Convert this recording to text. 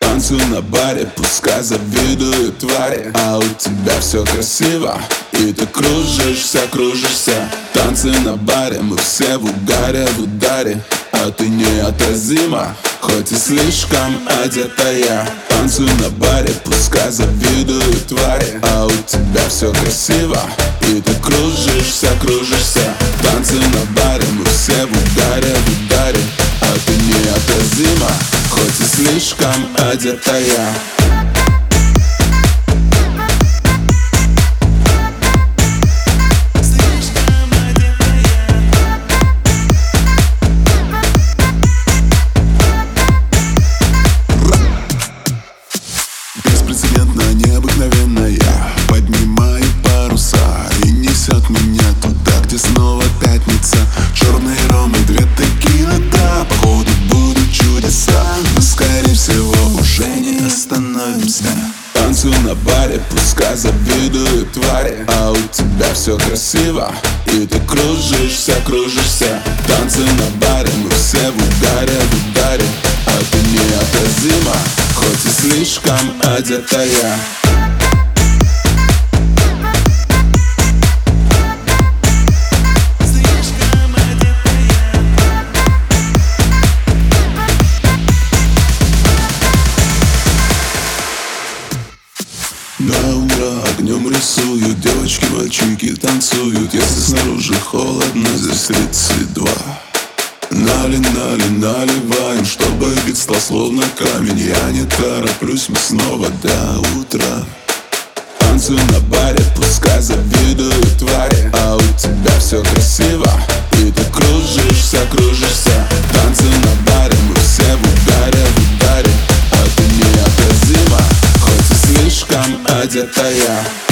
Танцуй на баре, пускай завидуют твари. А у тебя все красиво И ты кружишься, кружишься. Танцы на баре, мы все в угаре, в ударе. А ты неотразима, хоть и слишком одетая. Танцуй на баре, пускай завидуют твари. А у тебя все красиво И ты кружишься, кружишься. Танцы на слишком одетая остановимся Танцуй на баре, пускай завидуют твари. А у тебя все красиво И ты кружишься, кружишься. Танцы на баре, мы все в ударе, в ударе. А ты неотразима, хоть и слишком одетая На утро огнем рисуют Девочки, мальчики танцуют. Если снаружи холодно, здесь 32 Нали, нали, наливаем, чтобы вид стал словно камень. Я не тороплюсь, мы снова до утра. Танцуй на баре, пускай завидуют твари. А у тебя все красиво И ты кружишься, кружишься в